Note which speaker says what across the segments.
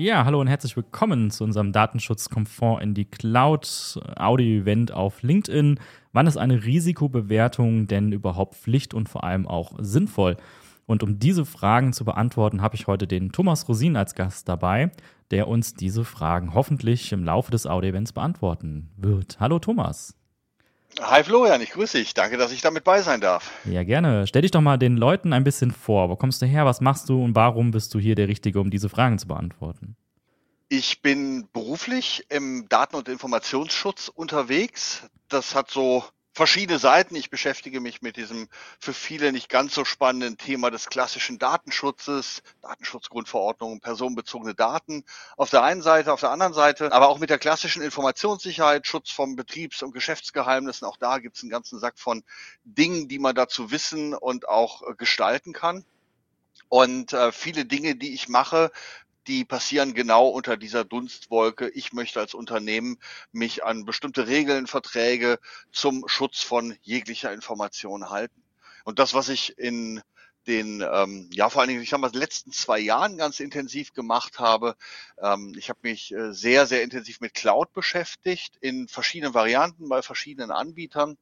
Speaker 1: Ja, hallo und herzlich willkommen zu unserem Datenschutzkomfort in die Cloud Audio-Event auf LinkedIn. Wann ist eine Risikobewertung denn überhaupt Pflicht und vor allem auch sinnvoll? Und um diese Fragen zu beantworten, habe ich heute den Thomas Rosin als Gast dabei, der uns diese Fragen hoffentlich im Laufe des Audio-Events beantworten wird. Hallo Thomas.
Speaker 2: Hi Florian, ich grüße dich. Danke, dass ich damit bei sein darf.
Speaker 1: Ja, gerne. Stell dich doch mal den Leuten ein bisschen vor. Wo kommst du her? Was machst du und warum bist du hier der Richtige, um diese Fragen zu beantworten?
Speaker 2: Ich bin beruflich im Daten- und Informationsschutz unterwegs. Das hat so verschiedene Seiten. Ich beschäftige mich mit diesem für viele nicht ganz so spannenden Thema des klassischen Datenschutzes, Datenschutzgrundverordnung, personenbezogene Daten auf der einen Seite, auf der anderen Seite, aber auch mit der klassischen Informationssicherheit, Schutz von Betriebs- und Geschäftsgeheimnissen. Auch da gibt es einen ganzen Sack von Dingen, die man dazu wissen und auch gestalten kann. Und äh, viele Dinge, die ich mache, die passieren genau unter dieser Dunstwolke. Ich möchte als Unternehmen mich an bestimmte Regeln, Verträge zum Schutz von jeglicher Information halten. Und das, was ich in den, ähm, ja, vor allen Dingen, ich sag mal, letzten zwei Jahren ganz intensiv gemacht habe. Ähm, ich habe mich äh, sehr, sehr intensiv mit Cloud beschäftigt, in verschiedenen Varianten bei verschiedenen Anbietern.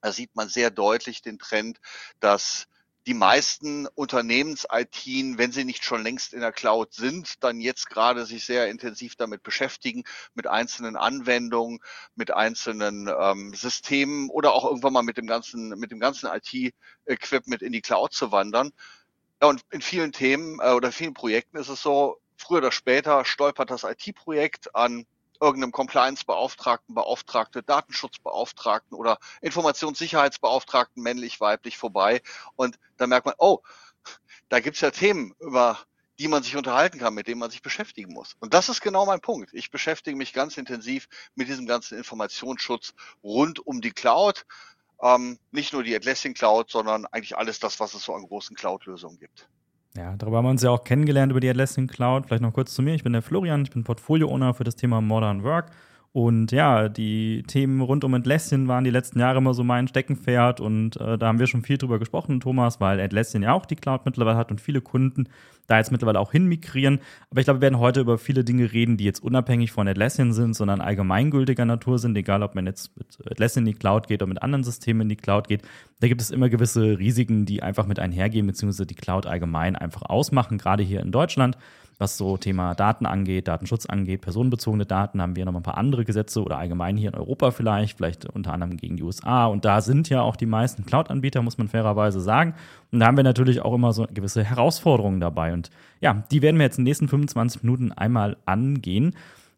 Speaker 2: Da sieht man sehr deutlich den Trend, dass die meisten Unternehmens-IT, wenn sie nicht schon längst in der Cloud sind, dann jetzt gerade sich sehr intensiv damit beschäftigen, mit einzelnen Anwendungen, mit einzelnen ähm, Systemen oder auch irgendwann mal mit dem ganzen, mit dem ganzen IT-Equipment in die Cloud zu wandern. Ja, und in vielen Themen äh, oder vielen Projekten ist es so, früher oder später stolpert das IT-Projekt an irgendeinem Compliance-Beauftragten, Beauftragte, Datenschutzbeauftragten oder Informationssicherheitsbeauftragten, männlich, weiblich vorbei. Und da merkt man, oh, da gibt's ja Themen, über die man sich unterhalten kann, mit denen man sich beschäftigen muss. Und das ist genau mein Punkt. Ich beschäftige mich ganz intensiv mit diesem ganzen Informationsschutz rund um die Cloud. Ähm, nicht nur die Atlassian Cloud, sondern eigentlich alles das, was es so an großen Cloud-Lösungen gibt.
Speaker 1: Ja, darüber haben wir uns ja auch kennengelernt über die Atlassian Cloud. Vielleicht noch kurz zu mir. Ich bin der Florian, ich bin Portfolio-Owner für das Thema Modern Work. Und ja, die Themen rund um Atlassian waren die letzten Jahre immer so mein Steckenpferd und äh, da haben wir schon viel drüber gesprochen, Thomas, weil Atlassian ja auch die Cloud mittlerweile hat und viele Kunden da jetzt mittlerweile auch hinmigrieren. Aber ich glaube, wir werden heute über viele Dinge reden, die jetzt unabhängig von Atlassian sind, sondern allgemeingültiger Natur sind, egal ob man jetzt mit Atlassian in die Cloud geht oder mit anderen Systemen in die Cloud geht. Da gibt es immer gewisse Risiken, die einfach mit einhergehen, beziehungsweise die Cloud allgemein einfach ausmachen, gerade hier in Deutschland was so Thema Daten angeht, Datenschutz angeht, personenbezogene Daten, haben wir noch ein paar andere Gesetze oder allgemein hier in Europa vielleicht, vielleicht unter anderem gegen die USA. Und da sind ja auch die meisten Cloud-Anbieter, muss man fairerweise sagen. Und da haben wir natürlich auch immer so gewisse Herausforderungen dabei. Und ja, die werden wir jetzt in den nächsten 25 Minuten einmal angehen.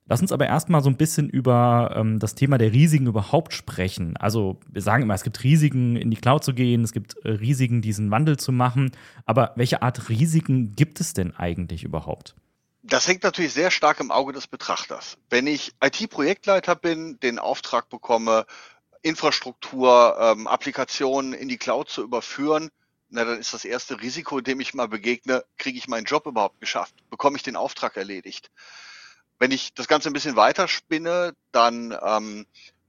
Speaker 1: Lass uns aber erstmal so ein bisschen über ähm, das Thema der Risiken überhaupt sprechen. Also wir sagen immer, es gibt Risiken, in die Cloud zu gehen, es gibt äh, Risiken, diesen Wandel zu machen. Aber welche Art Risiken gibt es denn eigentlich überhaupt?
Speaker 2: Das hängt natürlich sehr stark im Auge des Betrachters. Wenn ich IT-Projektleiter bin, den Auftrag bekomme, Infrastruktur, ähm, Applikationen in die Cloud zu überführen, na, dann ist das erste Risiko, dem ich mal begegne, kriege ich meinen Job überhaupt geschafft? Bekomme ich den Auftrag erledigt? Wenn ich das Ganze ein bisschen weiter spinne, dann ähm,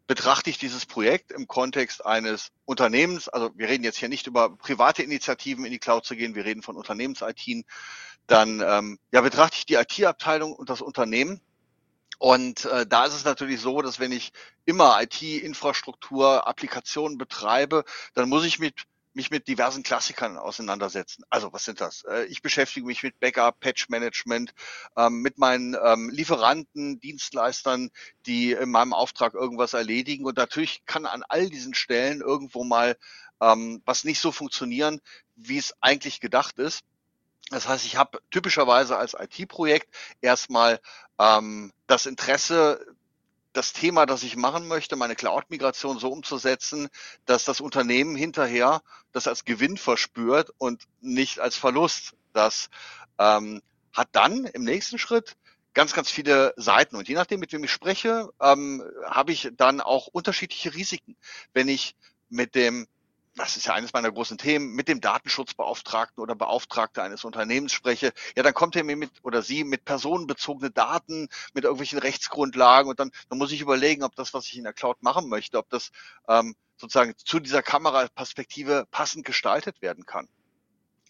Speaker 2: betrachte ich dieses Projekt im Kontext eines Unternehmens. Also wir reden jetzt hier nicht über private Initiativen in die Cloud zu gehen, wir reden von Unternehmens-IT. Dann ähm, ja, betrachte ich die IT-Abteilung und das Unternehmen. Und äh, da ist es natürlich so, dass wenn ich immer IT-Infrastruktur, Applikationen betreibe, dann muss ich mit mich mit diversen Klassikern auseinandersetzen. Also was sind das? Äh, ich beschäftige mich mit Backup, Patch Management, ähm, mit meinen ähm, Lieferanten, Dienstleistern, die in meinem Auftrag irgendwas erledigen. Und natürlich kann an all diesen Stellen irgendwo mal ähm, was nicht so funktionieren, wie es eigentlich gedacht ist. Das heißt, ich habe typischerweise als IT-Projekt erstmal ähm, das Interesse, das Thema, das ich machen möchte, meine Cloud-Migration so umzusetzen, dass das Unternehmen hinterher das als Gewinn verspürt und nicht als Verlust. Das ähm, hat dann im nächsten Schritt ganz, ganz viele Seiten. Und je nachdem, mit wem ich spreche, ähm, habe ich dann auch unterschiedliche Risiken. Wenn ich mit dem das ist ja eines meiner großen Themen, mit dem Datenschutzbeauftragten oder Beauftragte eines Unternehmens spreche, ja, dann kommt er mir mit oder sie mit personenbezogene Daten, mit irgendwelchen Rechtsgrundlagen und dann, dann muss ich überlegen, ob das, was ich in der Cloud machen möchte, ob das ähm, sozusagen zu dieser Kameraperspektive passend gestaltet werden kann.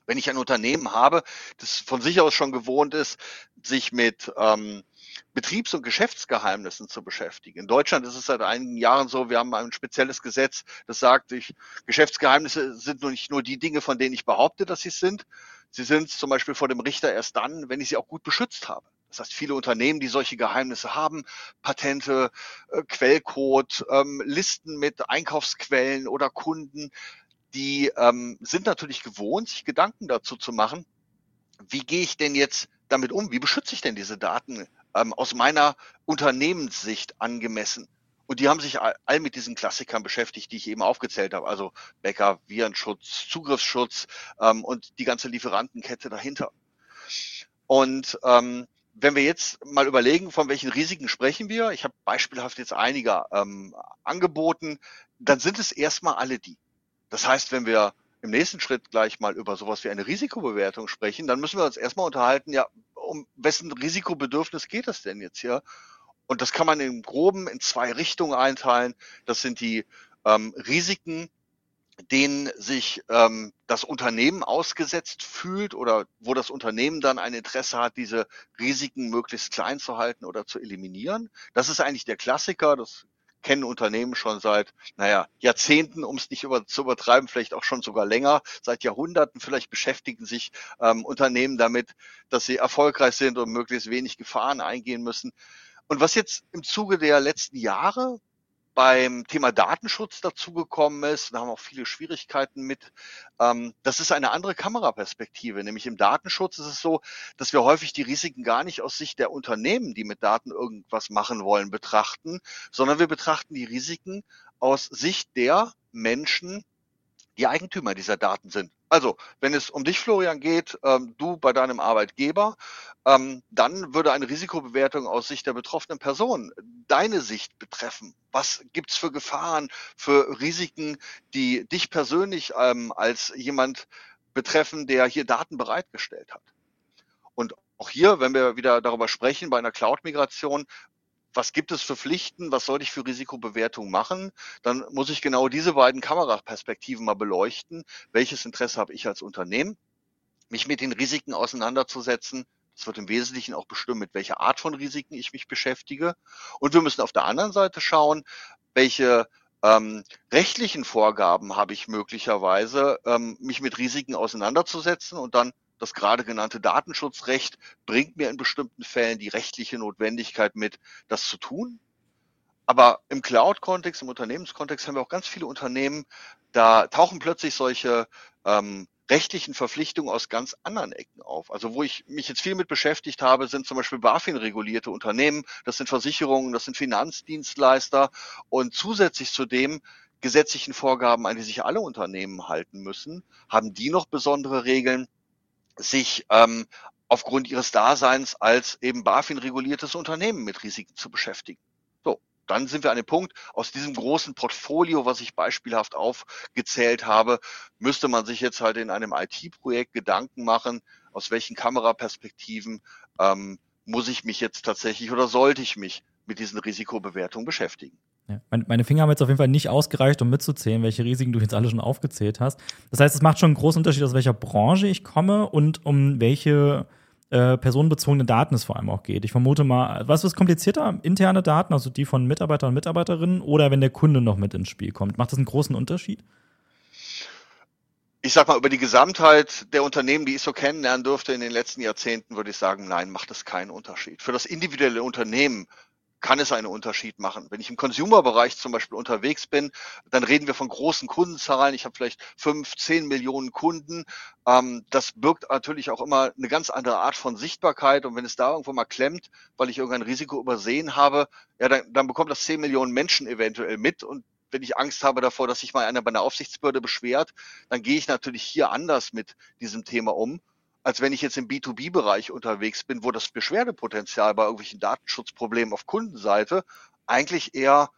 Speaker 2: Wenn ich ein Unternehmen habe, das von sich aus schon gewohnt ist, sich mit ähm, Betriebs- und Geschäftsgeheimnissen zu beschäftigen. In Deutschland ist es seit einigen Jahren so, wir haben ein spezielles Gesetz, das sagt, ich, Geschäftsgeheimnisse sind nur nicht nur die Dinge, von denen ich behaupte, dass sie sind. Sie sind zum Beispiel vor dem Richter erst dann, wenn ich sie auch gut beschützt habe. Das heißt, viele Unternehmen, die solche Geheimnisse haben, Patente, äh, Quellcode, ähm, Listen mit Einkaufsquellen oder Kunden, die ähm, sind natürlich gewohnt, sich Gedanken dazu zu machen, wie gehe ich denn jetzt damit um? Wie beschütze ich denn diese Daten ähm, aus meiner Unternehmenssicht angemessen? Und die haben sich all, mit diesen Klassikern beschäftigt, die ich eben aufgezählt habe. Also Bäcker, Virenschutz, Zugriffsschutz ähm, und die ganze Lieferantenkette dahinter. Und ähm, wenn wir jetzt mal überlegen, von welchen Risiken sprechen wir, ich habe beispielhaft jetzt einige ähm, angeboten, dann sind es erstmal alle die. Das heißt, wenn wir im nächsten Schritt gleich mal über sowas wie eine Risikobewertung sprechen, dann müssen wir uns erstmal unterhalten, ja, um wessen Risikobedürfnis geht es denn jetzt hier? Und das kann man im Groben in zwei Richtungen einteilen. Das sind die ähm, Risiken, denen sich ähm, das Unternehmen ausgesetzt fühlt oder wo das Unternehmen dann ein Interesse hat, diese Risiken möglichst klein zu halten oder zu eliminieren. Das ist eigentlich der Klassiker. Das kennen Unternehmen schon seit, naja, Jahrzehnten, um es nicht über, zu übertreiben, vielleicht auch schon sogar länger, seit Jahrhunderten. Vielleicht beschäftigen sich ähm, Unternehmen damit, dass sie erfolgreich sind und möglichst wenig Gefahren eingehen müssen. Und was jetzt im Zuge der letzten Jahre beim Thema Datenschutz dazugekommen ist, da haben auch viele Schwierigkeiten mit, ähm, das ist eine andere Kameraperspektive. Nämlich im Datenschutz ist es so, dass wir häufig die Risiken gar nicht aus Sicht der Unternehmen, die mit Daten irgendwas machen wollen, betrachten, sondern wir betrachten die Risiken aus Sicht der Menschen, die Eigentümer dieser Daten sind. Also, wenn es um dich, Florian, geht, ähm, du bei deinem Arbeitgeber, ähm, dann würde eine Risikobewertung aus Sicht der betroffenen Person deine Sicht betreffen. Was gibt's für Gefahren, für Risiken, die dich persönlich ähm, als jemand betreffen, der hier Daten bereitgestellt hat? Und auch hier, wenn wir wieder darüber sprechen, bei einer Cloud-Migration, was gibt es für Pflichten, was soll ich für Risikobewertung machen, dann muss ich genau diese beiden Kameraperspektiven mal beleuchten. Welches Interesse habe ich als Unternehmen, mich mit den Risiken auseinanderzusetzen? Das wird im Wesentlichen auch bestimmen, mit welcher Art von Risiken ich mich beschäftige. Und wir müssen auf der anderen Seite schauen, welche ähm, rechtlichen Vorgaben habe ich möglicherweise, ähm, mich mit Risiken auseinanderzusetzen und dann das gerade genannte Datenschutzrecht bringt mir in bestimmten Fällen die rechtliche Notwendigkeit mit, das zu tun. Aber im Cloud-Kontext, im Unternehmenskontext haben wir auch ganz viele Unternehmen, da tauchen plötzlich solche ähm, rechtlichen Verpflichtungen aus ganz anderen Ecken auf. Also wo ich mich jetzt viel mit beschäftigt habe, sind zum Beispiel BaFin-regulierte Unternehmen, das sind Versicherungen, das sind Finanzdienstleister und zusätzlich zu dem gesetzlichen Vorgaben, an die sich alle Unternehmen halten müssen, haben die noch besondere Regeln, sich ähm, aufgrund ihres Daseins als eben BaFin-reguliertes Unternehmen mit Risiken zu beschäftigen. So, dann sind wir an dem Punkt, aus diesem großen Portfolio, was ich beispielhaft aufgezählt habe, müsste man sich jetzt halt in einem IT-Projekt Gedanken machen, aus welchen Kameraperspektiven ähm, muss ich mich jetzt tatsächlich oder sollte ich mich mit diesen Risikobewertungen beschäftigen.
Speaker 1: Ja. Meine Finger haben jetzt auf jeden Fall nicht ausgereicht, um mitzuzählen, welche Risiken du jetzt alle schon aufgezählt hast. Das heißt, es macht schon einen großen Unterschied, aus welcher Branche ich komme und um welche äh, personenbezogene Daten es vor allem auch geht. Ich vermute mal, was ist komplizierter? Interne Daten, also die von Mitarbeitern und Mitarbeiterinnen, oder wenn der Kunde noch mit ins Spiel kommt? Macht das einen großen Unterschied?
Speaker 2: Ich sag mal, über die Gesamtheit der Unternehmen, die ich so kennenlernen durfte in den letzten Jahrzehnten, würde ich sagen, nein, macht es keinen Unterschied. Für das individuelle Unternehmen kann es einen Unterschied machen. Wenn ich im Consumer-Bereich zum Beispiel unterwegs bin, dann reden wir von großen Kundenzahlen. Ich habe vielleicht fünf, zehn Millionen Kunden. Ähm, das birgt natürlich auch immer eine ganz andere Art von Sichtbarkeit. Und wenn es da irgendwo mal klemmt, weil ich irgendein Risiko übersehen habe, ja, dann, dann bekommt das zehn Millionen Menschen eventuell mit. Und wenn ich Angst habe davor, dass sich mal einer bei einer Aufsichtsbehörde beschwert, dann gehe ich natürlich hier anders mit diesem Thema um als wenn ich jetzt im B2B-Bereich unterwegs bin, wo das Beschwerdepotenzial bei irgendwelchen Datenschutzproblemen auf Kundenseite eigentlich eher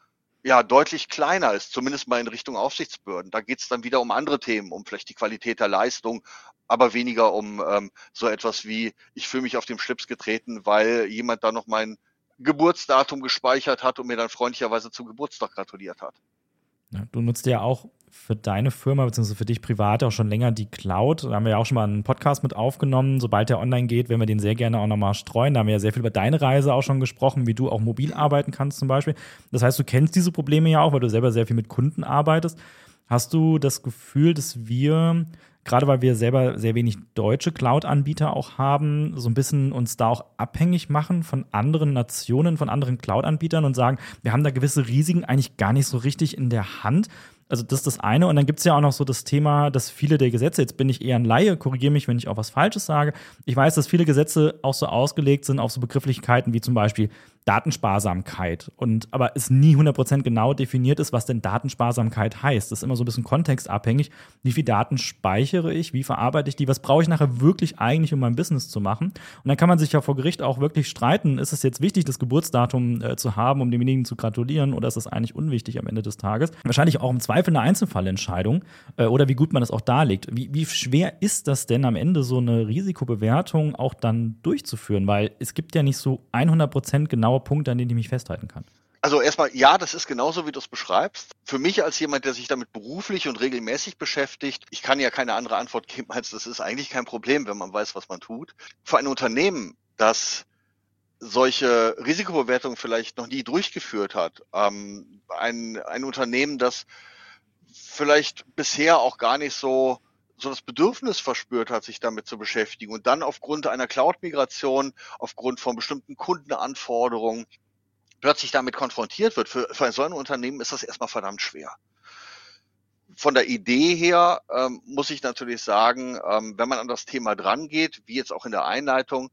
Speaker 2: ja deutlich kleiner ist, zumindest mal in Richtung Aufsichtsbehörden. Da geht es dann wieder um andere Themen, um vielleicht die Qualität der Leistung, aber weniger um ähm, so etwas wie, ich fühle mich auf dem Schlips getreten, weil jemand da noch mein Geburtsdatum gespeichert hat und mir dann freundlicherweise zum Geburtstag gratuliert hat.
Speaker 1: Ja, du nutzt ja auch für deine Firma bzw. für dich privat auch schon länger die Cloud. Da haben wir ja auch schon mal einen Podcast mit aufgenommen. Sobald der online geht, werden wir den sehr gerne auch nochmal streuen. Da haben wir ja sehr viel über deine Reise auch schon gesprochen, wie du auch mobil arbeiten kannst zum Beispiel. Das heißt, du kennst diese Probleme ja auch, weil du selber sehr viel mit Kunden arbeitest. Hast du das Gefühl, dass wir gerade weil wir selber sehr wenig deutsche Cloud-Anbieter auch haben, so ein bisschen uns da auch abhängig machen von anderen Nationen, von anderen Cloud-Anbietern und sagen, wir haben da gewisse Risiken eigentlich gar nicht so richtig in der Hand. Also das ist das eine. Und dann gibt es ja auch noch so das Thema, dass viele der Gesetze, jetzt bin ich eher ein Laie, korrigiere mich, wenn ich auch was Falsches sage. Ich weiß, dass viele Gesetze auch so ausgelegt sind auf so Begrifflichkeiten wie zum Beispiel Datensparsamkeit und aber es nie 100% genau definiert ist, was denn Datensparsamkeit heißt. Das ist immer so ein bisschen kontextabhängig. Wie viel Daten speichere ich? Wie verarbeite ich die? Was brauche ich nachher wirklich eigentlich, um mein Business zu machen? Und dann kann man sich ja vor Gericht auch wirklich streiten. Ist es jetzt wichtig, das Geburtsdatum äh, zu haben, um demjenigen zu gratulieren oder ist es eigentlich unwichtig am Ende des Tages? Wahrscheinlich auch im Zweifel eine Einzelfallentscheidung äh, oder wie gut man das auch darlegt. Wie, wie schwer ist das denn am Ende so eine Risikobewertung auch dann durchzuführen? Weil es gibt ja nicht so 100% genau genaue Punkte, an denen ich mich festhalten kann.
Speaker 2: Also erstmal, ja, das ist genauso, wie du es beschreibst. Für mich als jemand, der sich damit beruflich und regelmäßig beschäftigt, ich kann ja keine andere Antwort geben, als das ist eigentlich kein Problem, wenn man weiß, was man tut. Für ein Unternehmen, das solche Risikobewertungen vielleicht noch nie durchgeführt hat, ähm, ein, ein Unternehmen, das vielleicht bisher auch gar nicht so so das Bedürfnis verspürt hat, sich damit zu beschäftigen und dann aufgrund einer Cloud-Migration, aufgrund von bestimmten Kundenanforderungen plötzlich damit konfrontiert wird, für, für so ein Unternehmen ist das erstmal verdammt schwer. Von der Idee her ähm, muss ich natürlich sagen, ähm, wenn man an das Thema drangeht, wie jetzt auch in der Einleitung,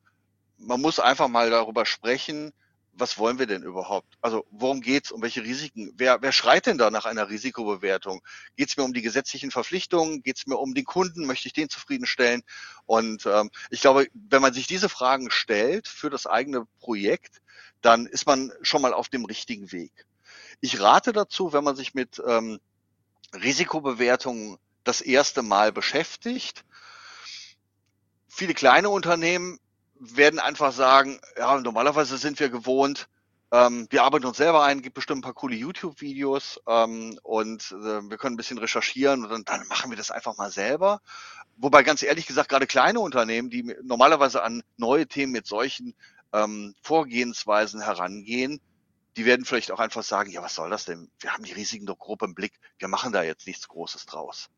Speaker 2: man muss einfach mal darüber sprechen, was wollen wir denn überhaupt? Also worum geht's? Um welche Risiken? Wer, wer schreit denn da nach einer Risikobewertung? Geht's mir um die gesetzlichen Verpflichtungen? Geht's mir um den Kunden? Möchte ich den zufriedenstellen? Und ähm, ich glaube, wenn man sich diese Fragen stellt für das eigene Projekt, dann ist man schon mal auf dem richtigen Weg. Ich rate dazu, wenn man sich mit ähm, Risikobewertungen das erste Mal beschäftigt, viele kleine Unternehmen werden einfach sagen, ja, normalerweise sind wir gewohnt, ähm, wir arbeiten uns selber ein, gibt bestimmt ein paar coole YouTube-Videos ähm, und äh, wir können ein bisschen recherchieren und dann, dann machen wir das einfach mal selber. Wobei ganz ehrlich gesagt, gerade kleine Unternehmen, die normalerweise an neue Themen mit solchen ähm, Vorgehensweisen herangehen, die werden vielleicht auch einfach sagen, ja, was soll das denn? Wir haben die Risiken doch grob im Blick, wir machen da jetzt nichts Großes draus.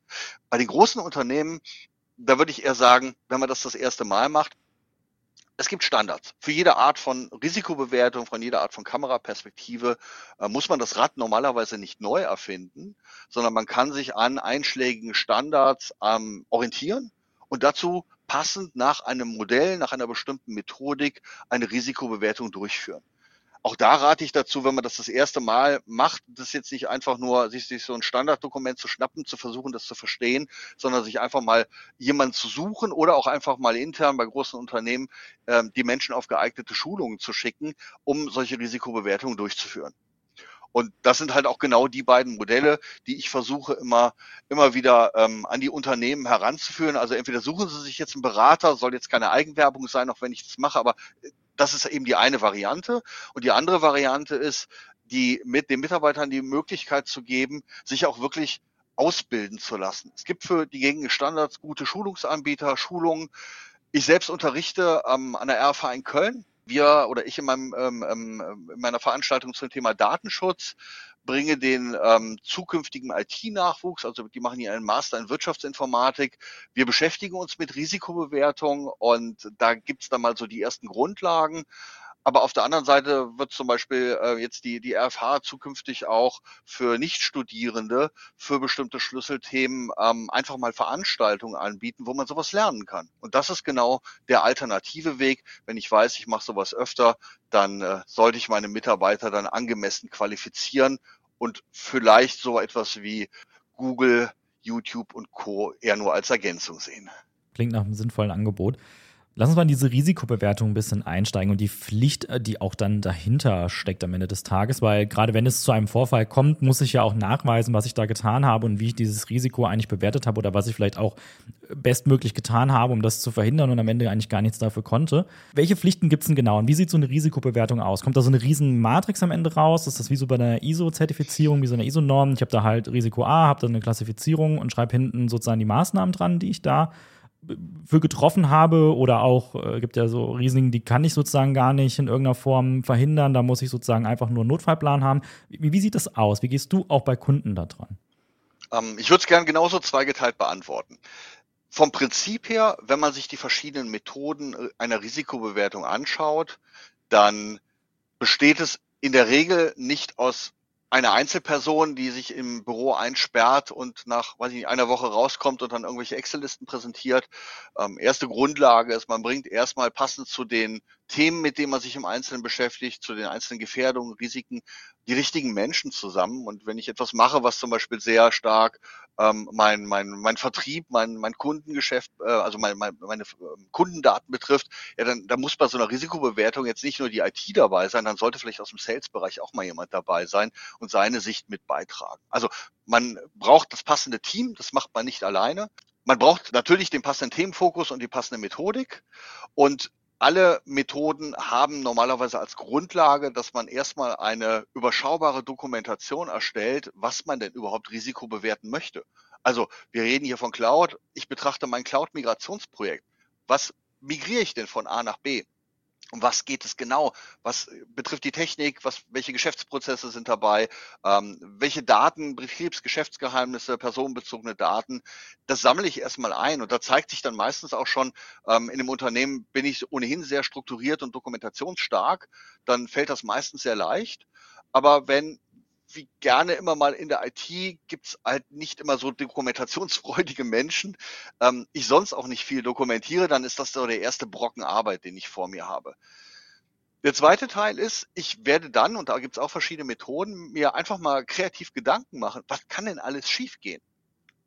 Speaker 2: Bei den großen Unternehmen, da würde ich eher sagen, wenn man das das erste Mal macht, es gibt Standards. Für jede Art von Risikobewertung, von jeder Art von Kameraperspektive äh, muss man das Rad normalerweise nicht neu erfinden, sondern man kann sich an einschlägigen Standards ähm, orientieren und dazu passend nach einem Modell, nach einer bestimmten Methodik eine Risikobewertung durchführen auch da rate ich dazu, wenn man das das erste Mal macht, das jetzt nicht einfach nur sich, sich so ein Standarddokument zu schnappen, zu versuchen, das zu verstehen, sondern sich einfach mal jemanden zu suchen oder auch einfach mal intern bei großen Unternehmen ähm, die Menschen auf geeignete Schulungen zu schicken, um solche Risikobewertungen durchzuführen. Und das sind halt auch genau die beiden Modelle, die ich versuche immer, immer wieder ähm, an die Unternehmen heranzuführen. Also entweder suchen sie sich jetzt einen Berater, soll jetzt keine Eigenwerbung sein, auch wenn ich das mache, aber das ist eben die eine Variante. Und die andere Variante ist, die mit den Mitarbeitern die Möglichkeit zu geben, sich auch wirklich ausbilden zu lassen. Es gibt für die gängigen Standards gute Schulungsanbieter, Schulungen. Ich selbst unterrichte ähm, an der RFH in Köln. Wir oder ich in, meinem, ähm, ähm, in meiner Veranstaltung zum Thema Datenschutz bringe den ähm, zukünftigen IT-Nachwuchs, also die machen hier einen Master in Wirtschaftsinformatik. Wir beschäftigen uns mit Risikobewertung und da gibt's dann mal so die ersten Grundlagen. Aber auf der anderen Seite wird zum Beispiel äh, jetzt die, die RFH zukünftig auch für Nichtstudierende für bestimmte Schlüsselthemen ähm, einfach mal Veranstaltungen anbieten, wo man sowas lernen kann. Und das ist genau der alternative Weg. Wenn ich weiß, ich mache sowas öfter, dann äh, sollte ich meine Mitarbeiter dann angemessen qualifizieren und vielleicht so etwas wie Google, YouTube und Co. eher nur als Ergänzung sehen.
Speaker 1: Klingt nach einem sinnvollen Angebot. Lass uns mal in diese Risikobewertung ein bisschen einsteigen und die Pflicht, äh, die auch dann dahinter steckt am Ende des Tages, weil gerade wenn es zu einem Vorfall kommt, muss ich ja auch nachweisen, was ich da getan habe und wie ich dieses Risiko eigentlich bewertet habe oder was ich vielleicht auch bestmöglich getan habe, um das zu verhindern und am Ende eigentlich gar nichts dafür konnte. Welche Pflichten gibt es denn genau und wie sieht so eine Risikobewertung aus? Kommt da so eine riesen Matrix am Ende raus? Ist das wie so bei einer ISO-Zertifizierung, wie so eine ISO-Norm? Ich habe da halt Risiko A, habe dann eine Klassifizierung und schreibe hinten sozusagen die Maßnahmen dran, die ich da für getroffen habe oder auch äh, gibt ja so Risiken, die kann ich sozusagen gar nicht in irgendeiner Form verhindern. Da muss ich sozusagen einfach nur einen Notfallplan haben. Wie, wie sieht das aus? Wie gehst du auch bei Kunden da dran?
Speaker 2: Ähm, ich würde es gerne genauso zweigeteilt beantworten. Vom Prinzip her, wenn man sich die verschiedenen Methoden äh, einer Risikobewertung anschaut, dann besteht es in der Regel nicht aus eine Einzelperson, die sich im Büro einsperrt und nach, weiß ich nicht, einer Woche rauskommt und dann irgendwelche Excel-Listen präsentiert. Ähm, erste Grundlage ist, man bringt erstmal passend zu den Themen, mit denen man sich im Einzelnen beschäftigt, zu den einzelnen Gefährdungen, Risiken, die richtigen Menschen zusammen. Und wenn ich etwas mache, was zum Beispiel sehr stark ähm, mein, mein, mein Vertrieb, mein, mein Kundengeschäft, äh, also mein, mein, meine ähm, Kundendaten betrifft, ja, dann, dann muss bei so einer Risikobewertung jetzt nicht nur die IT dabei sein, dann sollte vielleicht aus dem Sales-Bereich auch mal jemand dabei sein und seine Sicht mit beitragen. Also man braucht das passende Team, das macht man nicht alleine. Man braucht natürlich den passenden Themenfokus und die passende Methodik. Und alle Methoden haben normalerweise als Grundlage, dass man erstmal eine überschaubare Dokumentation erstellt, was man denn überhaupt Risiko bewerten möchte. Also wir reden hier von Cloud. Ich betrachte mein Cloud-Migrationsprojekt. Was migriere ich denn von A nach B? Um was geht es genau? Was betrifft die Technik? Was, welche Geschäftsprozesse sind dabei? Ähm, welche Daten, Betriebsgeschäftsgeheimnisse, personenbezogene Daten? Das sammle ich erstmal ein und da zeigt sich dann meistens auch schon, ähm, in dem Unternehmen bin ich ohnehin sehr strukturiert und dokumentationsstark, dann fällt das meistens sehr leicht. Aber wenn wie gerne immer mal in der IT gibt's halt nicht immer so dokumentationsfreudige Menschen. Ähm, ich sonst auch nicht viel dokumentiere, dann ist das so der erste Brocken Arbeit, den ich vor mir habe. Der zweite Teil ist, ich werde dann, und da gibt's auch verschiedene Methoden, mir einfach mal kreativ Gedanken machen, was kann denn alles schiefgehen?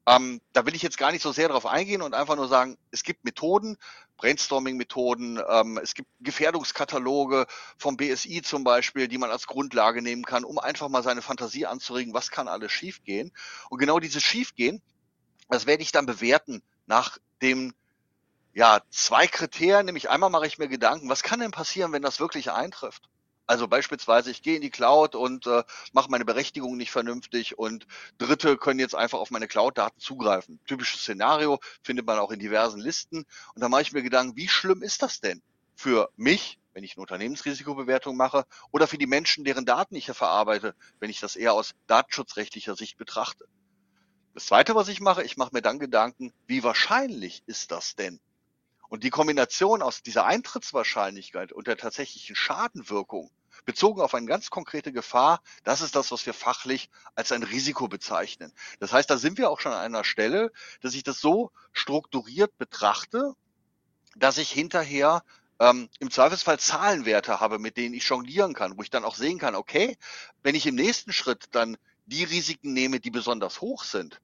Speaker 2: Ähm, da will ich jetzt gar nicht so sehr darauf eingehen und einfach nur sagen, es gibt Methoden, Brainstorming-Methoden, ähm, es gibt Gefährdungskataloge vom BSI zum Beispiel, die man als Grundlage nehmen kann, um einfach mal seine Fantasie anzuregen, was kann alles schiefgehen. Und genau dieses Schiefgehen, das werde ich dann bewerten nach dem ja, zwei Kriterien, nämlich einmal mache ich mir Gedanken, was kann denn passieren, wenn das wirklich eintrifft? Also beispielsweise, ich gehe in die Cloud und äh, mache meine Berechtigung nicht vernünftig und Dritte können jetzt einfach auf meine Cloud-Daten zugreifen. Typisches Szenario findet man auch in diversen Listen. Und da mache ich mir Gedanken, wie schlimm ist das denn für mich, wenn ich eine Unternehmensrisikobewertung mache, oder für die Menschen, deren Daten ich hier verarbeite, wenn ich das eher aus datenschutzrechtlicher Sicht betrachte. Das Zweite, was ich mache, ich mache mir dann Gedanken, wie wahrscheinlich ist das denn? Und die Kombination aus dieser Eintrittswahrscheinlichkeit und der tatsächlichen Schadenwirkung bezogen auf eine ganz konkrete Gefahr, das ist das, was wir fachlich als ein Risiko bezeichnen. Das heißt, da sind wir auch schon an einer Stelle, dass ich das so strukturiert betrachte, dass ich hinterher ähm, im Zweifelsfall Zahlenwerte habe, mit denen ich jonglieren kann, wo ich dann auch sehen kann, okay, wenn ich im nächsten Schritt dann die Risiken nehme, die besonders hoch sind,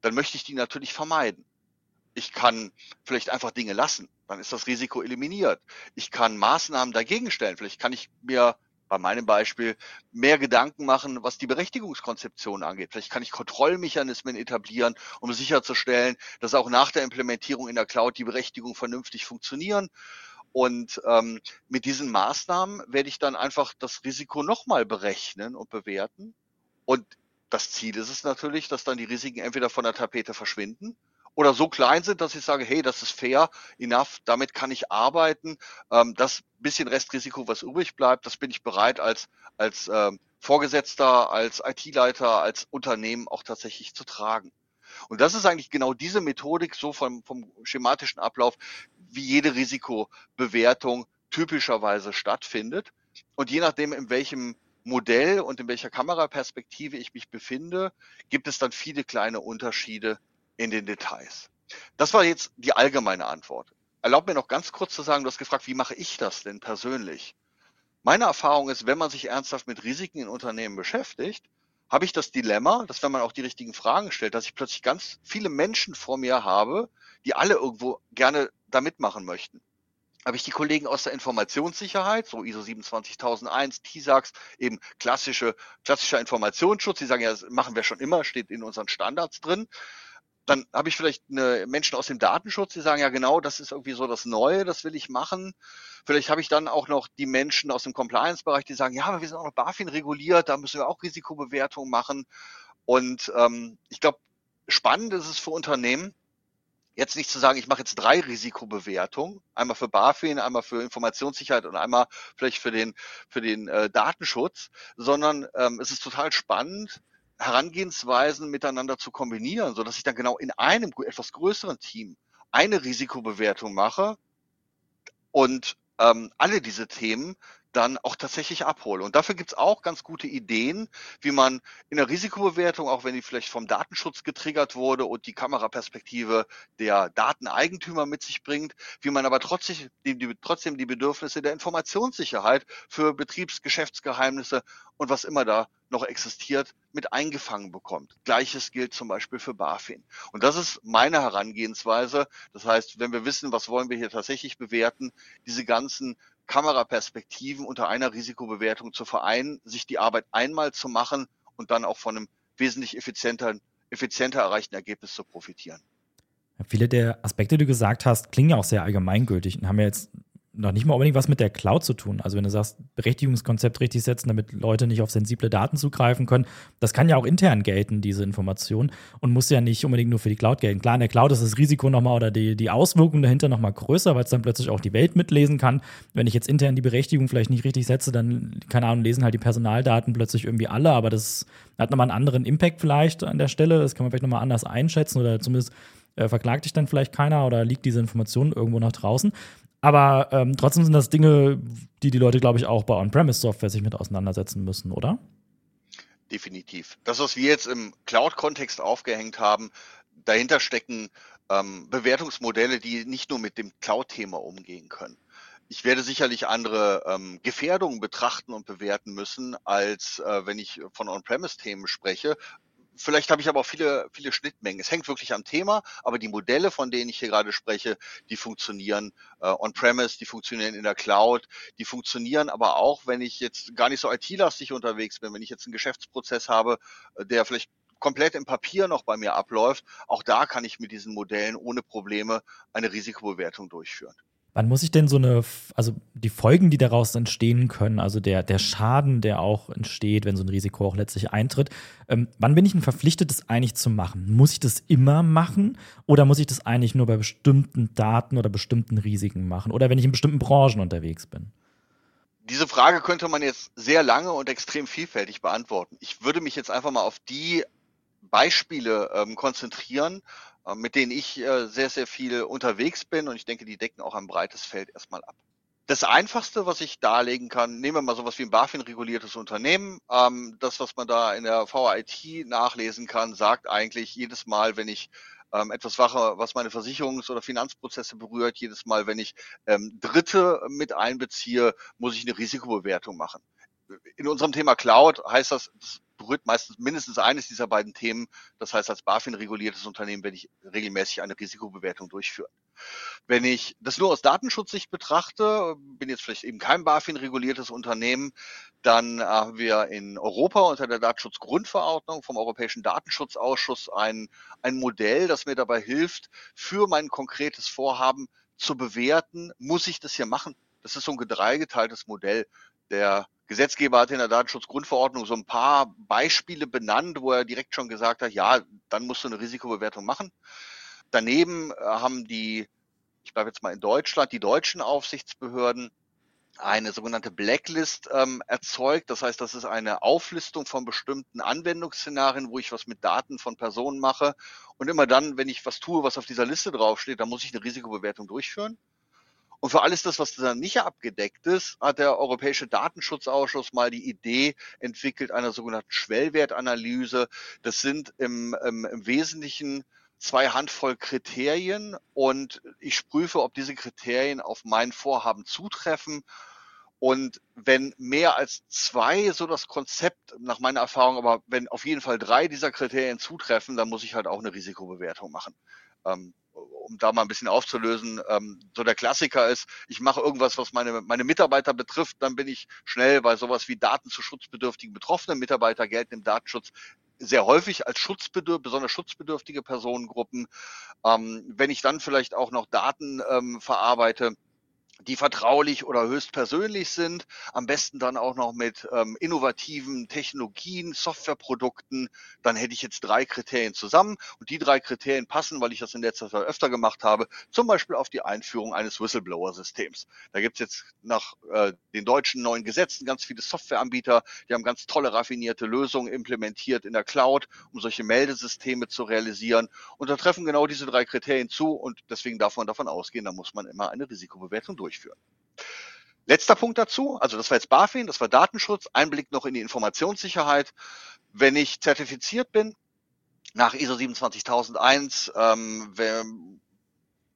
Speaker 2: dann möchte ich die natürlich vermeiden. Ich kann vielleicht einfach Dinge lassen. Dann ist das Risiko eliminiert. Ich kann Maßnahmen dagegen stellen. Vielleicht kann ich mir bei meinem Beispiel mehr Gedanken machen, was die Berechtigungskonzeption angeht. Vielleicht kann ich Kontrollmechanismen etablieren, um sicherzustellen, dass auch nach der Implementierung in der Cloud die Berechtigungen vernünftig funktionieren. Und ähm, mit diesen Maßnahmen werde ich dann einfach das Risiko nochmal berechnen und bewerten. Und das Ziel ist es natürlich, dass dann die Risiken entweder von der Tapete verschwinden oder so klein sind, dass ich sage, hey, das ist fair, enough, damit kann ich arbeiten. Ähm, das bisschen Restrisiko, was übrig bleibt, das bin ich bereit als, als ähm, Vorgesetzter, als IT-Leiter, als Unternehmen auch tatsächlich zu tragen. Und das ist eigentlich genau diese Methodik, so vom, vom schematischen Ablauf, wie jede Risikobewertung typischerweise stattfindet. Und je nachdem, in welchem Modell und in welcher Kameraperspektive ich mich befinde, gibt es dann viele kleine Unterschiede in den Details. Das war jetzt die allgemeine Antwort. Erlaubt mir noch ganz kurz zu sagen, du hast gefragt, wie mache ich das denn persönlich? Meine Erfahrung ist, wenn man sich ernsthaft mit Risiken in Unternehmen beschäftigt, habe ich das Dilemma, dass wenn man auch die richtigen Fragen stellt, dass ich plötzlich ganz viele Menschen vor mir habe, die alle irgendwo gerne da mitmachen möchten. habe ich die Kollegen aus der Informationssicherheit, so ISO 27001, TISAX, eben klassische, klassischer Informationsschutz, die sagen, ja, das machen wir schon immer, steht in unseren Standards drin. Dann habe ich vielleicht eine Menschen aus dem Datenschutz, die sagen, ja genau, das ist irgendwie so das Neue, das will ich machen. Vielleicht habe ich dann auch noch die Menschen aus dem Compliance-Bereich, die sagen, ja, aber wir sind auch noch BaFin reguliert, da müssen wir auch Risikobewertung machen. Und ähm, ich glaube, spannend ist es für Unternehmen, jetzt nicht zu sagen, ich mache jetzt drei Risikobewertungen, einmal für BaFin, einmal für Informationssicherheit und einmal vielleicht für den, für den äh, Datenschutz, sondern ähm, es ist total spannend, Herangehensweisen miteinander zu kombinieren, so dass ich dann genau in einem etwas größeren Team eine Risikobewertung mache und ähm, alle diese Themen dann auch tatsächlich abhole. Und dafür gibt's auch ganz gute Ideen, wie man in der Risikobewertung, auch wenn die vielleicht vom Datenschutz getriggert wurde und die Kameraperspektive der Dateneigentümer mit sich bringt, wie man aber trotzdem die, die, trotzdem die Bedürfnisse der Informationssicherheit für Betriebsgeschäftsgeheimnisse und was immer da noch existiert, mit eingefangen bekommt. Gleiches gilt zum Beispiel für BaFin. Und das ist meine Herangehensweise. Das heißt, wenn wir wissen, was wollen wir hier tatsächlich bewerten, diese ganzen Kameraperspektiven unter einer Risikobewertung zu vereinen, sich die Arbeit einmal zu machen und dann auch von einem wesentlich effizienter, effizienter erreichten Ergebnis zu profitieren.
Speaker 1: Viele der Aspekte, die du gesagt hast, klingen ja auch sehr allgemeingültig und haben ja jetzt noch nicht mal unbedingt was mit der Cloud zu tun. Also wenn du sagst, Berechtigungskonzept richtig setzen, damit Leute nicht auf sensible Daten zugreifen können, das kann ja auch intern gelten, diese Information, und muss ja nicht unbedingt nur für die Cloud gelten. Klar, in der Cloud ist das Risiko nochmal oder die, die Auswirkungen dahinter nochmal größer, weil es dann plötzlich auch die Welt mitlesen kann. Wenn ich jetzt intern die Berechtigung vielleicht nicht richtig setze, dann, keine Ahnung, lesen halt die Personaldaten plötzlich irgendwie alle, aber das hat nochmal einen anderen Impact vielleicht an der Stelle. Das kann man vielleicht nochmal anders einschätzen oder zumindest äh, verklagt dich dann vielleicht keiner oder liegt diese Information irgendwo nach draußen. Aber ähm, trotzdem sind das Dinge, die die Leute, glaube ich, auch bei On-Premise-Software sich mit auseinandersetzen müssen, oder?
Speaker 2: Definitiv. Das, was wir jetzt im Cloud-Kontext aufgehängt haben, dahinter stecken ähm, Bewertungsmodelle, die nicht nur mit dem Cloud-Thema umgehen können. Ich werde sicherlich andere ähm, Gefährdungen betrachten und bewerten müssen, als äh, wenn ich von On-Premise-Themen spreche, Vielleicht habe ich aber auch viele, viele Schnittmengen. Es hängt wirklich am Thema, aber die Modelle, von denen ich hier gerade spreche, die funktionieren äh, on-premise, die funktionieren in der Cloud, die funktionieren aber auch, wenn ich jetzt gar nicht so IT-lastig unterwegs bin, wenn ich jetzt einen Geschäftsprozess habe, äh, der vielleicht komplett im Papier noch bei mir abläuft, auch da kann ich mit diesen Modellen ohne Probleme eine Risikobewertung durchführen.
Speaker 1: Wann muss ich denn so eine, also die Folgen, die daraus entstehen können, also der, der Schaden, der auch entsteht, wenn so ein Risiko auch letztlich eintritt, ähm, wann bin ich denn verpflichtet, das eigentlich zu machen? Muss ich das immer machen oder muss ich das eigentlich nur bei bestimmten Daten oder bestimmten Risiken machen oder wenn ich in bestimmten Branchen unterwegs bin?
Speaker 2: Diese Frage könnte man jetzt sehr lange und extrem vielfältig beantworten. Ich würde mich jetzt einfach mal auf die Beispiele ähm, konzentrieren, mit denen ich äh, sehr, sehr viel unterwegs bin und ich denke, die decken auch ein breites Feld erstmal ab. Das Einfachste, was ich darlegen kann, nehmen wir mal sowas wie ein BaFin-reguliertes Unternehmen. Ähm, das, was man da in der VIT nachlesen kann, sagt eigentlich jedes Mal, wenn ich ähm, etwas mache, was meine Versicherungs- oder Finanzprozesse berührt, jedes Mal, wenn ich ähm, Dritte mit einbeziehe, muss ich eine Risikobewertung machen. In unserem Thema Cloud heißt das, das berührt meistens mindestens eines dieser beiden Themen. Das heißt, als BaFin reguliertes Unternehmen werde ich regelmäßig eine Risikobewertung durchführen. Wenn ich das nur aus Datenschutzsicht betrachte, bin jetzt vielleicht eben kein BaFin reguliertes Unternehmen, dann haben wir in Europa unter der Datenschutzgrundverordnung vom Europäischen Datenschutzausschuss ein, ein Modell, das mir dabei hilft, für mein konkretes Vorhaben zu bewerten, muss ich das hier machen? Das ist so ein dreigeteiltes Modell. Der Gesetzgeber hat in der Datenschutzgrundverordnung so ein paar Beispiele benannt, wo er direkt schon gesagt hat, ja, dann musst du eine Risikobewertung machen. Daneben äh, haben die, ich bleibe jetzt mal in Deutschland, die deutschen Aufsichtsbehörden eine sogenannte Blacklist ähm, erzeugt. Das heißt, das ist eine Auflistung von bestimmten Anwendungsszenarien, wo ich was mit Daten von Personen mache. Und immer dann, wenn ich was tue, was auf dieser Liste draufsteht, dann muss ich eine Risikobewertung durchführen. Und für alles das, was dann nicht abgedeckt ist, hat der Europäische Datenschutzausschuss mal die Idee entwickelt einer sogenannten Schwellwertanalyse. Das sind im, im, im Wesentlichen zwei Handvoll Kriterien und ich prüfe, ob diese Kriterien auf mein Vorhaben zutreffen. Und wenn mehr als zwei so das Konzept, nach meiner Erfahrung, aber wenn auf jeden Fall drei dieser Kriterien zutreffen, dann muss ich halt auch eine Risikobewertung machen. Ähm, um da mal ein bisschen aufzulösen, ähm, so der Klassiker ist, ich mache irgendwas, was meine, meine Mitarbeiter betrifft, dann bin ich schnell bei sowas wie Daten zu schutzbedürftigen Betroffenen. Mitarbeiter gelten im Datenschutz sehr häufig als schutzbedürftige, besonders schutzbedürftige Personengruppen. Ähm, wenn ich dann vielleicht auch noch Daten ähm, verarbeite, die vertraulich oder höchstpersönlich sind, am besten dann auch noch mit ähm, innovativen Technologien, Softwareprodukten, dann hätte ich jetzt drei Kriterien zusammen und die drei Kriterien passen, weil ich das in letzter Zeit öfter gemacht habe, zum Beispiel auf die Einführung eines Whistleblower-Systems. Da gibt's jetzt nach äh, den deutschen neuen Gesetzen ganz viele Softwareanbieter, die haben ganz tolle raffinierte Lösungen implementiert in der Cloud, um solche Meldesysteme zu realisieren. Und da treffen genau diese drei Kriterien zu und deswegen darf man davon ausgehen, da muss man immer eine Risikobewertung durchführen durchführen. Letzter Punkt dazu, also das war jetzt BaFin, das war Datenschutz, Einblick noch in die Informationssicherheit. Wenn ich zertifiziert bin, nach ISO 27001, ähm,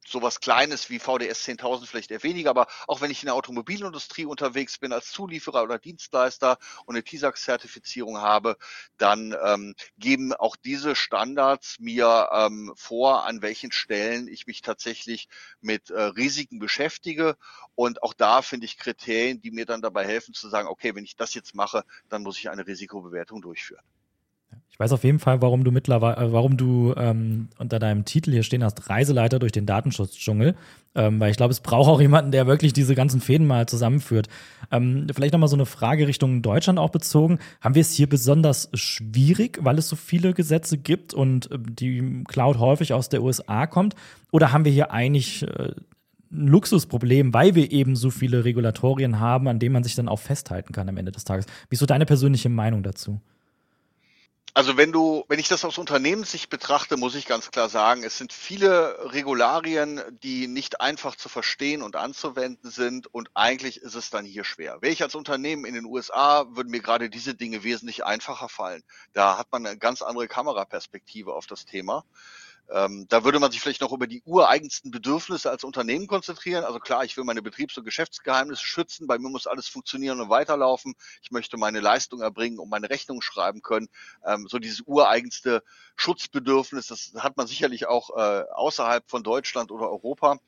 Speaker 2: sowas Kleines wie VDS 10.000 vielleicht eher weniger, aber auch wenn ich in der Automobilindustrie unterwegs bin als Zulieferer oder Dienstleister und eine TISAX-Zertifizierung habe, dann ähm, geben auch diese Standards mir ähm, vor, an welchen Stellen ich mich tatsächlich mit äh, Risiken beschäftige. Und auch da finde ich Kriterien, die mir dann dabei helfen zu sagen, okay, wenn ich das jetzt mache, dann muss ich eine Risikobewertung durchführen.
Speaker 1: Ich weiß auf jeden Fall, warum du mittlerweile, äh, warum du ähm, unter deinem Titel hier stehen hast, Reiseleiter durch den Datenschutzdschungel. Ähm, weil ich glaube, es braucht auch jemanden, der wirklich diese ganzen Fäden mal zusammenführt. Ähm, vielleicht nochmal so eine Frage Richtung Deutschland auch bezogen. Haben wir es hier besonders schwierig, weil es so viele Gesetze gibt und äh, die Cloud häufig aus der USA kommt? Oder haben wir hier eigentlich äh, ein Luxusproblem, weil wir eben so viele Regulatorien haben, an denen man sich dann auch festhalten kann am Ende des Tages? Wie ist so deine persönliche Meinung dazu?
Speaker 2: Also wenn du, wenn ich das aus Unternehmenssicht betrachte, muss ich ganz klar sagen, es sind viele Regularien, die nicht einfach zu verstehen und anzuwenden sind und eigentlich ist es dann hier schwer. Wäre ich als Unternehmen in den USA, würden mir gerade diese Dinge wesentlich einfacher fallen. Da hat man eine ganz andere Kameraperspektive auf das Thema. Ähm, da würde man sich vielleicht noch über die ureigensten Bedürfnisse als Unternehmen konzentrieren. Also klar, ich will meine Betriebs- und Geschäftsgeheimnisse schützen. Bei mir muss alles funktionieren und weiterlaufen. Ich möchte meine Leistung erbringen und meine Rechnung schreiben können. Ähm, so dieses ureigenste Schutzbedürfnis, das hat man sicherlich auch äh, außerhalb von Deutschland oder Europa.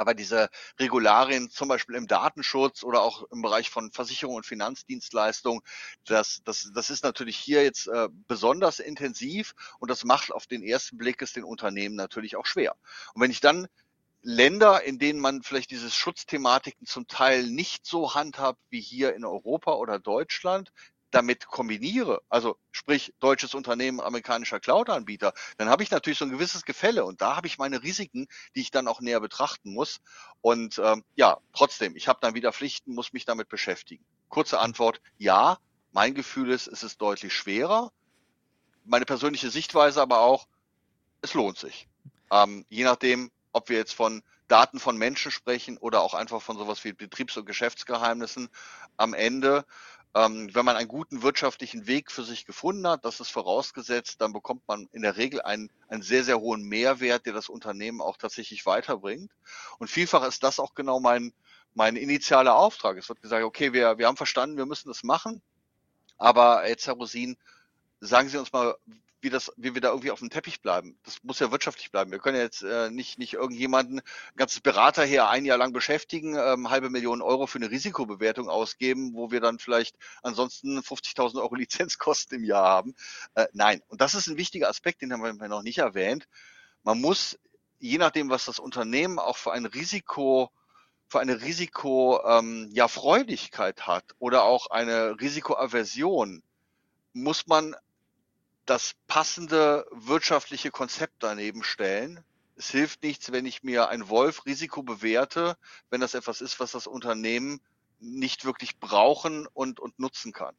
Speaker 2: Aber diese Regularien, zum Beispiel im Datenschutz oder auch im Bereich von Versicherung und Finanzdienstleistungen, das, das, das ist natürlich hier jetzt äh, besonders intensiv und das macht auf den ersten Blick es den Unternehmen natürlich auch schwer. Und wenn ich dann Länder, in denen man vielleicht diese Schutzthematiken zum Teil nicht so handhabt wie hier in Europa oder Deutschland, damit kombiniere, also sprich deutsches Unternehmen, amerikanischer Cloud-Anbieter, dann habe ich natürlich so ein gewisses Gefälle und da habe ich meine Risiken, die ich dann auch näher betrachten muss. Und ähm, ja, trotzdem, ich habe dann wieder Pflichten, muss mich damit beschäftigen. Kurze Antwort, ja, mein Gefühl ist, es ist deutlich schwerer. Meine persönliche Sichtweise aber auch, es lohnt sich. Ähm, je nachdem, ob wir jetzt von Daten von Menschen sprechen oder auch einfach von sowas wie Betriebs- und Geschäftsgeheimnissen. Am Ende ähm, wenn man einen guten wirtschaftlichen Weg für sich gefunden hat, das ist vorausgesetzt, dann bekommt man in der Regel einen, einen sehr, sehr hohen Mehrwert, der das Unternehmen auch tatsächlich weiterbringt. Und vielfach ist das auch genau mein, mein initialer Auftrag. Es wird gesagt, okay, wir, wir haben verstanden, wir müssen das machen. Aber jetzt, Herr Rosin, sagen Sie uns mal, wie das, wie wir da irgendwie auf dem Teppich bleiben. Das muss ja wirtschaftlich bleiben. Wir können jetzt äh, nicht, nicht irgendjemanden, ein ganzes Berater hier ein Jahr lang beschäftigen, ähm, halbe Million Euro für eine Risikobewertung ausgeben, wo wir dann vielleicht ansonsten 50.000 Euro Lizenzkosten im Jahr haben. Äh, nein. Und das ist ein wichtiger Aspekt, den haben wir noch nicht erwähnt. Man muss, je nachdem, was das Unternehmen auch für ein Risiko für eine Risiko ähm, ja hat oder auch eine Risikoaversion, muss man das passende wirtschaftliche Konzept daneben stellen. Es hilft nichts, wenn ich mir ein Wolf-Risiko bewerte, wenn das etwas ist, was das Unternehmen nicht wirklich brauchen und, und nutzen kann.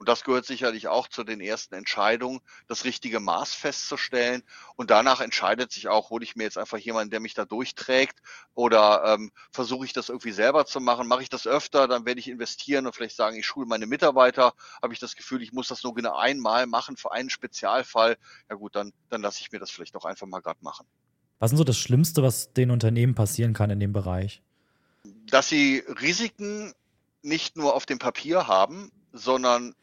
Speaker 2: Und das gehört sicherlich auch zu den ersten Entscheidungen, das richtige Maß festzustellen. Und danach entscheidet sich auch, hole ich mir jetzt einfach jemanden, der mich da durchträgt oder ähm, versuche ich das irgendwie selber zu machen. Mache ich das öfter, dann werde ich investieren und vielleicht sagen, ich schule meine Mitarbeiter. Habe ich das Gefühl, ich muss das nur genau einmal machen für einen Spezialfall. Ja gut, dann, dann lasse ich mir das vielleicht auch einfach mal gerade machen.
Speaker 1: Was ist so das Schlimmste, was den Unternehmen passieren kann in dem Bereich?
Speaker 2: Dass sie Risiken nicht nur auf dem Papier haben, sondern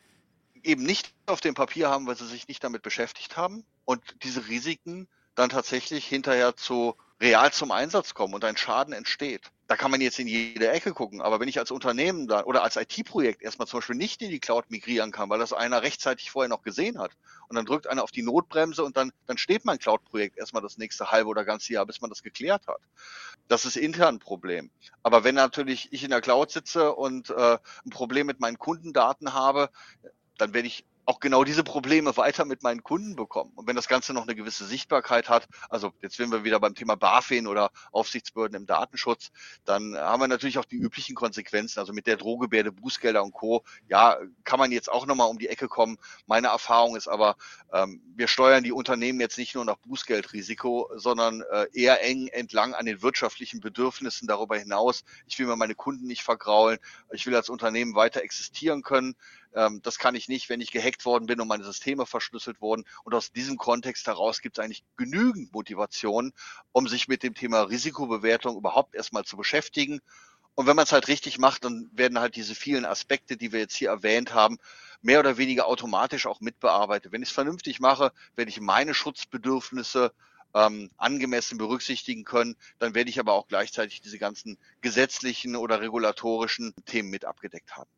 Speaker 2: eben nicht auf dem Papier haben, weil sie sich nicht damit beschäftigt haben und diese Risiken dann tatsächlich hinterher zu real zum Einsatz kommen und ein Schaden entsteht. Da kann man jetzt in jede Ecke gucken, aber wenn ich als Unternehmen da oder als IT-Projekt erstmal zum Beispiel nicht in die Cloud migrieren kann, weil das einer rechtzeitig vorher noch gesehen hat und dann drückt einer auf die Notbremse und dann, dann steht mein Cloud-Projekt erstmal das nächste halbe oder ganze Jahr, bis man das geklärt hat. Das ist intern ein Problem. Aber wenn natürlich ich in der Cloud sitze und äh, ein Problem mit meinen Kundendaten habe, dann werde ich auch genau diese Probleme weiter mit meinen Kunden bekommen. Und wenn das Ganze noch eine gewisse Sichtbarkeit hat, also jetzt sind wir wieder beim Thema BaFin oder Aufsichtsbehörden im Datenschutz, dann haben wir natürlich auch die üblichen Konsequenzen. Also mit der Drohgebärde, Bußgelder und Co. Ja, kann man jetzt auch nochmal um die Ecke kommen. Meine Erfahrung ist aber, ähm, wir steuern die Unternehmen jetzt nicht nur nach Bußgeldrisiko, sondern äh, eher eng entlang an den wirtschaftlichen Bedürfnissen darüber hinaus. Ich will mir meine Kunden nicht vergraulen. Ich will als Unternehmen weiter existieren können. Ähm, das kann ich nicht, wenn ich gehackt worden bin und meine Systeme verschlüsselt wurden. Und aus diesem Kontext heraus gibt es eigentlich genügend Motivation, um sich mit dem Thema Risikobewertung überhaupt erstmal zu beschäftigen. Und wenn man es halt richtig macht, dann werden halt diese vielen Aspekte, die wir jetzt hier erwähnt haben, mehr oder weniger automatisch auch mitbearbeitet. Wenn ich es vernünftig mache, werde ich meine Schutzbedürfnisse ähm, angemessen berücksichtigen können, dann werde ich aber auch gleichzeitig diese ganzen gesetzlichen oder regulatorischen Themen mit abgedeckt haben.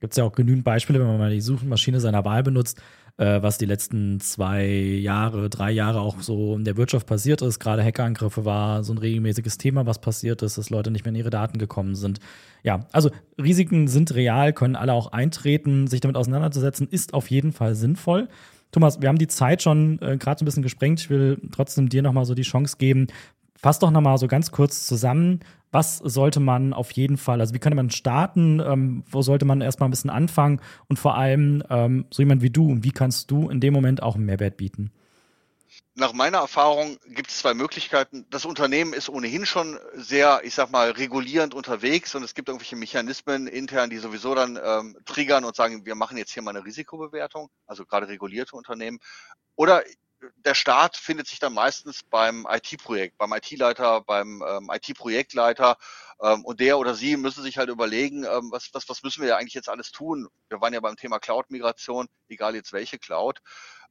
Speaker 1: Gibt es ja auch genügend Beispiele, wenn man mal die Suchmaschine seiner Wahl benutzt, äh, was die letzten zwei Jahre, drei Jahre auch so in der Wirtschaft passiert ist. Gerade Hackerangriffe war so ein regelmäßiges Thema, was passiert ist, dass Leute nicht mehr in ihre Daten gekommen sind. Ja, also Risiken sind real, können alle auch eintreten. Sich damit auseinanderzusetzen, ist auf jeden Fall sinnvoll. Thomas, wir haben die Zeit schon äh, gerade so ein bisschen gesprengt. Ich will trotzdem dir nochmal so die Chance geben. Fass doch nochmal so ganz kurz zusammen, was sollte man auf jeden Fall, also wie könnte man starten, ähm, wo sollte man erstmal ein bisschen anfangen und vor allem ähm, so jemand wie du, wie kannst du in dem Moment auch einen Mehrwert bieten?
Speaker 2: Nach meiner Erfahrung gibt es zwei Möglichkeiten. Das Unternehmen ist ohnehin schon sehr, ich sag mal, regulierend unterwegs und es gibt irgendwelche Mechanismen intern, die sowieso dann ähm, triggern und sagen, wir machen jetzt hier mal eine Risikobewertung, also gerade regulierte Unternehmen. Oder der Start findet sich dann meistens beim IT-Projekt, beim IT-Leiter, beim ähm, IT-Projektleiter ähm, und der oder sie müssen sich halt überlegen, ähm, was, was, was müssen wir ja eigentlich jetzt alles tun. Wir waren ja beim Thema Cloud-Migration, egal jetzt welche Cloud.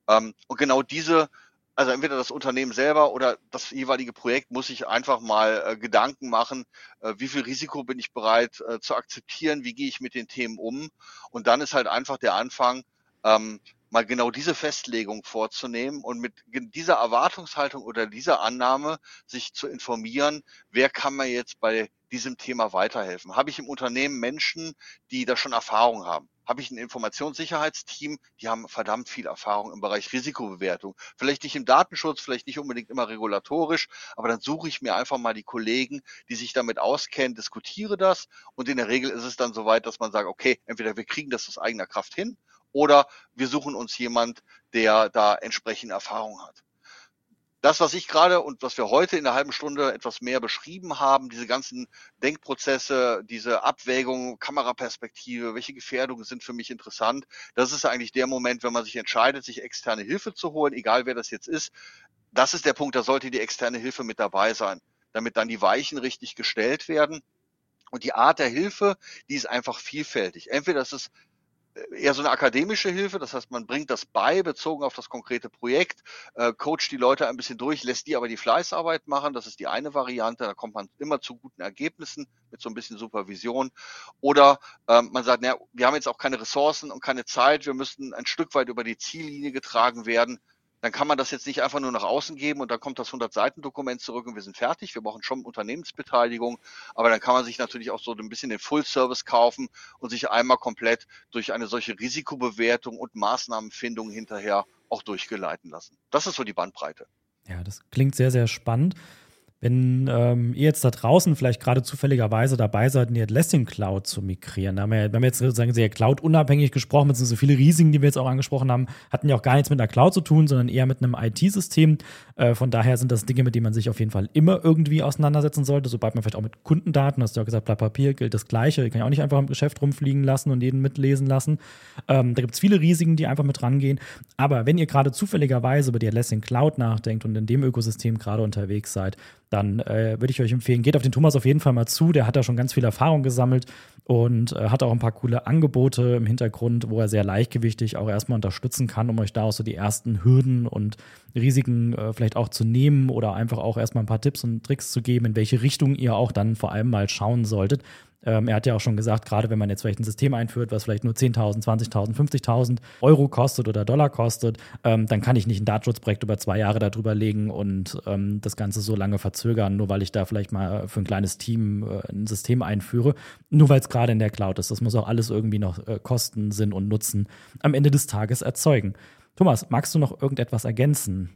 Speaker 2: Ähm, und genau diese, also entweder das Unternehmen selber oder das jeweilige Projekt muss sich einfach mal äh, Gedanken machen, äh, wie viel Risiko bin ich bereit äh, zu akzeptieren, wie gehe ich mit den Themen um. Und dann ist halt einfach der Anfang, ähm, mal genau diese Festlegung vorzunehmen und mit dieser Erwartungshaltung oder dieser Annahme sich zu informieren, wer kann mir jetzt bei diesem Thema weiterhelfen? Habe ich im Unternehmen Menschen, die da schon Erfahrung haben? Habe ich ein Informationssicherheitsteam, die haben verdammt viel Erfahrung im Bereich Risikobewertung. Vielleicht nicht im Datenschutz, vielleicht nicht unbedingt immer regulatorisch, aber dann suche ich mir einfach mal die Kollegen, die sich damit auskennen, diskutiere das und in der Regel ist es dann soweit, dass man sagt, okay, entweder wir kriegen das aus eigener Kraft hin oder wir suchen uns jemand, der da entsprechend Erfahrung hat. Das, was ich gerade und was wir heute in der halben Stunde etwas mehr beschrieben haben, diese ganzen Denkprozesse, diese Abwägung, Kameraperspektive, welche Gefährdungen sind für mich interessant, das ist eigentlich der Moment, wenn man sich entscheidet, sich externe Hilfe zu holen, egal wer das jetzt ist. Das ist der Punkt, da sollte die externe Hilfe mit dabei sein, damit dann die Weichen richtig gestellt werden. Und die Art der Hilfe, die ist einfach vielfältig. Entweder ist es eher so eine akademische Hilfe, das heißt, man bringt das bei, bezogen auf das konkrete Projekt, äh, coacht die Leute ein bisschen durch, lässt die aber die Fleißarbeit machen, das ist die eine Variante, da kommt man immer zu guten Ergebnissen mit so ein bisschen Supervision. Oder ähm, man sagt, naja, wir haben jetzt auch keine Ressourcen und keine Zeit, wir müssten ein Stück weit über die Ziellinie getragen werden dann kann man das jetzt nicht einfach nur nach außen geben und dann kommt das 100-Seiten-Dokument zurück und wir sind fertig. Wir brauchen schon Unternehmensbeteiligung, aber dann kann man sich natürlich auch so ein bisschen den Full-Service kaufen und sich einmal komplett durch eine solche Risikobewertung und Maßnahmenfindung hinterher auch durchgeleiten lassen. Das ist so die Bandbreite.
Speaker 1: Ja, das klingt sehr, sehr spannend. Wenn ähm, ihr jetzt da draußen vielleicht gerade zufälligerweise dabei seid, in die Atlassian Cloud zu migrieren, da haben wir, wir haben jetzt sozusagen sehr Cloud-unabhängig gesprochen, mit so viele Risiken, die wir jetzt auch angesprochen haben, hatten ja auch gar nichts mit einer Cloud zu tun, sondern eher mit einem IT-System. Äh, von daher sind das Dinge, mit denen man sich auf jeden Fall immer irgendwie auseinandersetzen sollte, sobald man vielleicht auch mit Kundendaten, hast du ja gesagt, Blatt Papier gilt das Gleiche, ich kann ja auch nicht einfach im Geschäft rumfliegen lassen und jeden mitlesen lassen. Ähm, da gibt es viele Risiken, die einfach mit rangehen. Aber wenn ihr gerade zufälligerweise über die Atlassian Cloud nachdenkt und in dem Ökosystem gerade unterwegs seid, dann äh, würde ich euch empfehlen, geht auf den Thomas auf jeden Fall mal zu. Der hat da schon ganz viel Erfahrung gesammelt und äh, hat auch ein paar coole Angebote im Hintergrund, wo er sehr leichtgewichtig auch erstmal unterstützen kann, um euch da auch so die ersten Hürden und Risiken äh, vielleicht auch zu nehmen oder einfach auch erstmal ein paar Tipps und Tricks zu geben, in welche Richtung ihr auch dann vor allem mal schauen solltet. Ähm, er hat ja auch schon gesagt, gerade wenn man jetzt vielleicht ein System einführt, was vielleicht nur 10.000, 20.000, 50.000 Euro kostet oder Dollar kostet, ähm, dann kann ich nicht ein Datenschutzprojekt über zwei Jahre darüber legen und ähm, das Ganze so lange verzögern, nur weil ich da vielleicht mal für ein kleines Team äh, ein System einführe, nur weil es gerade in der Cloud ist. Das muss auch alles irgendwie noch äh, Kosten, Sinn und Nutzen am Ende des Tages erzeugen. Thomas, magst du noch irgendetwas ergänzen?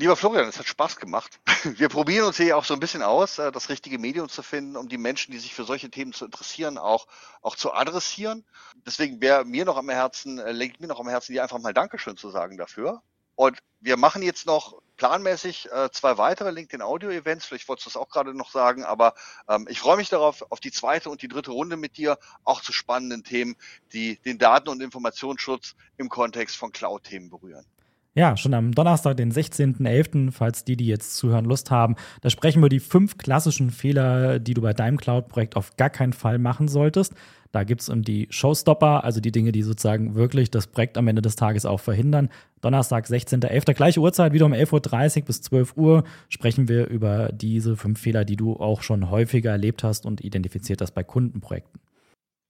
Speaker 2: Lieber Florian, es hat Spaß gemacht. Wir probieren uns hier auch so ein bisschen aus, äh, das richtige Medium zu finden, um die Menschen, die sich für solche Themen zu interessieren, auch, auch zu adressieren. Deswegen wäre mir noch am Herzen, äh, legt mir noch am Herzen, dir einfach mal Dankeschön zu sagen dafür. Und wir machen jetzt noch planmäßig äh, zwei weitere LinkedIn Audio Events. Vielleicht wolltest du es auch gerade noch sagen, aber ähm, ich freue mich darauf, auf die zweite und die dritte Runde mit dir, auch zu spannenden Themen, die den Daten- und Informationsschutz im Kontext von Cloud-Themen berühren.
Speaker 1: Ja, schon am Donnerstag, den 16.11., falls die, die jetzt zuhören, Lust haben, da sprechen wir die fünf klassischen Fehler, die du bei deinem Cloud-Projekt auf gar keinen Fall machen solltest. Da gibt es um die Showstopper, also die Dinge, die sozusagen wirklich das Projekt am Ende des Tages auch verhindern. Donnerstag, 16.11., gleiche Uhrzeit, wieder um 11.30 Uhr bis 12 Uhr sprechen wir über diese fünf Fehler, die du auch schon häufiger erlebt hast und identifiziert hast bei Kundenprojekten.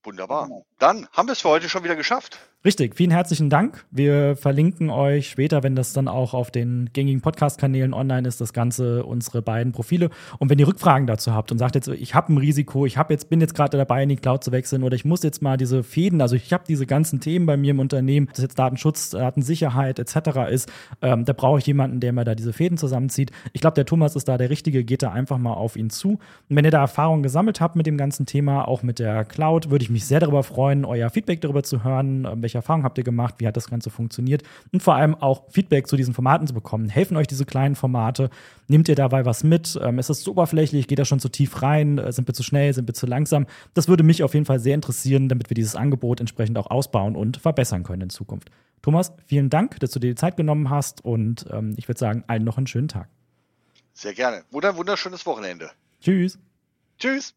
Speaker 2: Wunderbar. Dann haben wir es für heute schon wieder geschafft.
Speaker 1: Richtig, vielen herzlichen Dank. Wir verlinken euch später, wenn das dann auch auf den gängigen Podcast-Kanälen online ist, das Ganze, unsere beiden Profile. Und wenn ihr Rückfragen dazu habt und sagt jetzt, ich habe ein Risiko, ich hab jetzt, bin jetzt gerade dabei, in die Cloud zu wechseln oder ich muss jetzt mal diese Fäden, also ich habe diese ganzen Themen bei mir im Unternehmen, das jetzt Datenschutz, Datensicherheit etc. ist, ähm, da brauche ich jemanden, der mir da diese Fäden zusammenzieht. Ich glaube, der Thomas ist da der Richtige, geht da einfach mal auf ihn zu. Und wenn ihr da Erfahrungen gesammelt habt mit dem ganzen Thema, auch mit der Cloud, würde ich mich sehr darüber freuen, euer Feedback darüber zu hören, welche Erfahrungen habt ihr gemacht, wie hat das Ganze funktioniert und vor allem auch Feedback zu diesen Formaten zu bekommen. Helfen euch diese kleinen Formate? Nehmt ihr dabei was mit? Ähm, ist das zu oberflächlich? Geht das schon zu tief rein? Äh, sind wir zu schnell? Sind wir zu langsam? Das würde mich auf jeden Fall sehr interessieren, damit wir dieses Angebot entsprechend auch ausbauen und verbessern können in Zukunft. Thomas, vielen Dank, dass du dir die Zeit genommen hast und ähm, ich würde sagen, allen noch einen schönen Tag.
Speaker 2: Sehr gerne. Wunder, wunderschönes Wochenende.
Speaker 1: Tschüss.
Speaker 2: Tschüss.